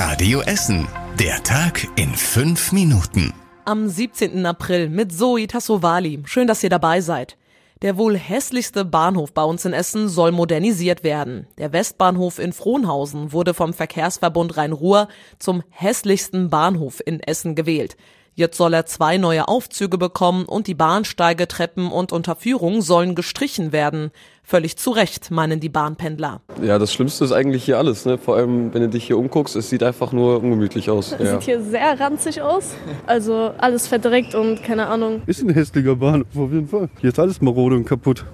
Radio Essen. Der Tag in fünf Minuten. Am 17. April mit Zoe Tassovali. Schön, dass ihr dabei seid. Der wohl hässlichste Bahnhof bei uns in Essen soll modernisiert werden. Der Westbahnhof in Frohnhausen wurde vom Verkehrsverbund Rhein-Ruhr zum hässlichsten Bahnhof in Essen gewählt. Jetzt soll er zwei neue Aufzüge bekommen und die Bahnsteige, Treppen und Unterführung sollen gestrichen werden. Völlig zu Recht, meinen die Bahnpendler. Ja, das Schlimmste ist eigentlich hier alles. Ne? Vor allem, wenn du dich hier umguckst, es sieht einfach nur ungemütlich aus. Ja. Sieht hier sehr ranzig aus. Also alles verdreckt und keine Ahnung. Ist ein hässlicher Bahnhof auf jeden Fall. Hier ist alles marode und kaputt.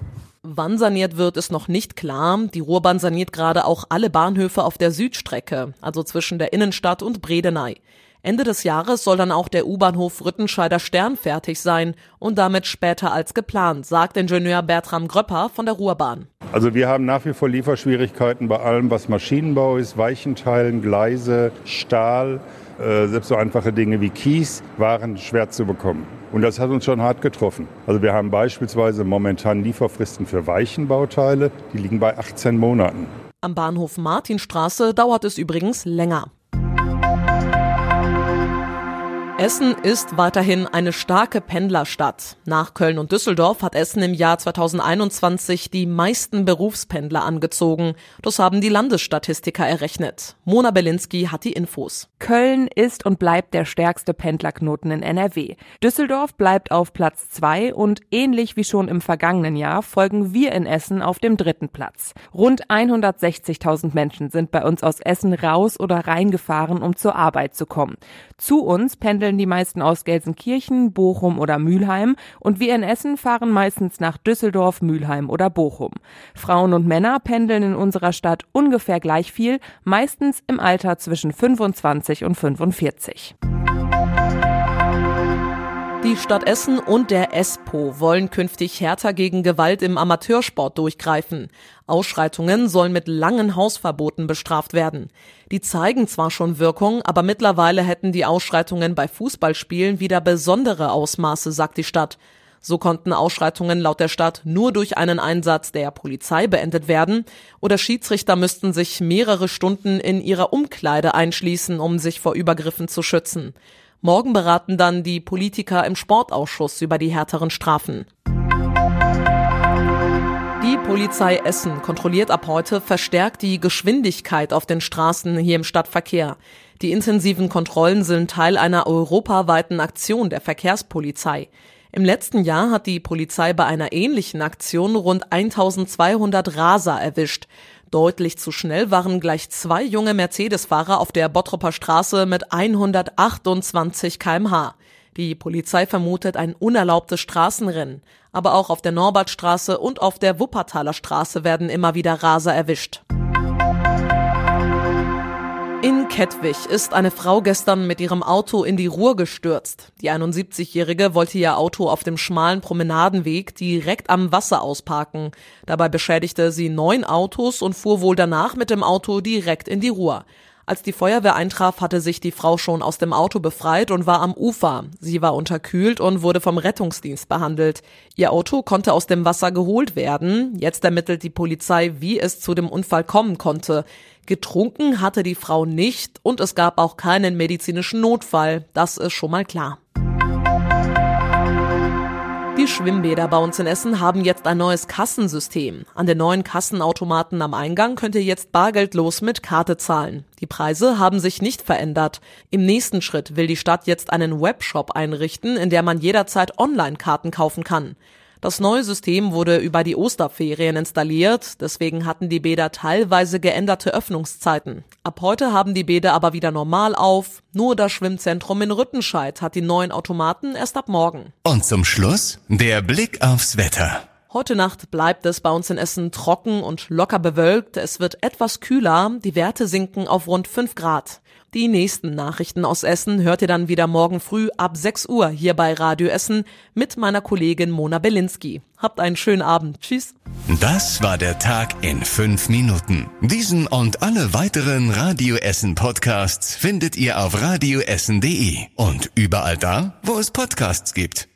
Wann saniert wird, ist noch nicht klar. Die Ruhrbahn saniert gerade auch alle Bahnhöfe auf der Südstrecke, also zwischen der Innenstadt und Bredeney. Ende des Jahres soll dann auch der U-Bahnhof Rüttenscheider Stern fertig sein und damit später als geplant, sagt Ingenieur Bertram Gröpper von der Ruhrbahn. Also wir haben nach wie vor Lieferschwierigkeiten bei allem, was Maschinenbau ist, Weichenteilen, Gleise, Stahl, äh, selbst so einfache Dinge wie Kies waren schwer zu bekommen. Und das hat uns schon hart getroffen. Also wir haben beispielsweise momentan Lieferfristen für Weichenbauteile, die liegen bei 18 Monaten. Am Bahnhof Martinstraße dauert es übrigens länger. Essen ist weiterhin eine starke Pendlerstadt. Nach Köln und Düsseldorf hat Essen im Jahr 2021 die meisten Berufspendler angezogen. Das haben die Landesstatistiker errechnet. Mona Belinski hat die Infos. Köln ist und bleibt der stärkste Pendlerknoten in NRW. Düsseldorf bleibt auf Platz zwei und ähnlich wie schon im vergangenen Jahr folgen wir in Essen auf dem dritten Platz. Rund 160.000 Menschen sind bei uns aus Essen raus oder reingefahren, um zur Arbeit zu kommen. Zu uns pendeln pendeln die meisten aus Gelsenkirchen, Bochum oder Mülheim und wir in Essen fahren meistens nach Düsseldorf, Mülheim oder Bochum. Frauen und Männer pendeln in unserer Stadt ungefähr gleich viel, meistens im Alter zwischen 25 und 45. Die Stadt Essen und der ESPO wollen künftig härter gegen Gewalt im Amateursport durchgreifen. Ausschreitungen sollen mit langen Hausverboten bestraft werden. Die zeigen zwar schon Wirkung, aber mittlerweile hätten die Ausschreitungen bei Fußballspielen wieder besondere Ausmaße, sagt die Stadt. So konnten Ausschreitungen laut der Stadt nur durch einen Einsatz der Polizei beendet werden oder Schiedsrichter müssten sich mehrere Stunden in ihrer Umkleide einschließen, um sich vor Übergriffen zu schützen. Morgen beraten dann die Politiker im Sportausschuss über die härteren Strafen. Die Polizei Essen kontrolliert ab heute verstärkt die Geschwindigkeit auf den Straßen hier im Stadtverkehr. Die intensiven Kontrollen sind Teil einer europaweiten Aktion der Verkehrspolizei. Im letzten Jahr hat die Polizei bei einer ähnlichen Aktion rund 1200 Raser erwischt. Deutlich zu schnell waren gleich zwei junge Mercedes-Fahrer auf der Bottropper Straße mit 128 kmh. Die Polizei vermutet ein unerlaubtes Straßenrennen. Aber auch auf der Norbertstraße und auf der Wuppertaler Straße werden immer wieder Raser erwischt. Kettwig ist eine Frau gestern mit ihrem Auto in die Ruhr gestürzt. Die 71-Jährige wollte ihr Auto auf dem schmalen Promenadenweg direkt am Wasser ausparken. Dabei beschädigte sie neun Autos und fuhr wohl danach mit dem Auto direkt in die Ruhr. Als die Feuerwehr eintraf, hatte sich die Frau schon aus dem Auto befreit und war am Ufer. Sie war unterkühlt und wurde vom Rettungsdienst behandelt. Ihr Auto konnte aus dem Wasser geholt werden. Jetzt ermittelt die Polizei, wie es zu dem Unfall kommen konnte. Getrunken hatte die Frau nicht und es gab auch keinen medizinischen Notfall. Das ist schon mal klar. Die Schwimmbäder bei uns in Essen haben jetzt ein neues Kassensystem. An den neuen Kassenautomaten am Eingang könnt ihr jetzt bargeldlos mit Karte zahlen. Die Preise haben sich nicht verändert. Im nächsten Schritt will die Stadt jetzt einen Webshop einrichten, in der man jederzeit Online-Karten kaufen kann. Das neue System wurde über die Osterferien installiert, deswegen hatten die Bäder teilweise geänderte Öffnungszeiten. Ab heute haben die Bäder aber wieder normal auf. Nur das Schwimmzentrum in Rüttenscheid hat die neuen Automaten erst ab morgen. Und zum Schluss der Blick aufs Wetter. Heute Nacht bleibt es bei uns in Essen trocken und locker bewölkt. Es wird etwas kühler. Die Werte sinken auf rund 5 Grad. Die nächsten Nachrichten aus Essen hört ihr dann wieder morgen früh ab 6 Uhr hier bei Radio Essen mit meiner Kollegin Mona Belinski. Habt einen schönen Abend. Tschüss. Das war der Tag in 5 Minuten. Diesen und alle weiteren Radio Essen Podcasts findet ihr auf radioessen.de und überall da, wo es Podcasts gibt.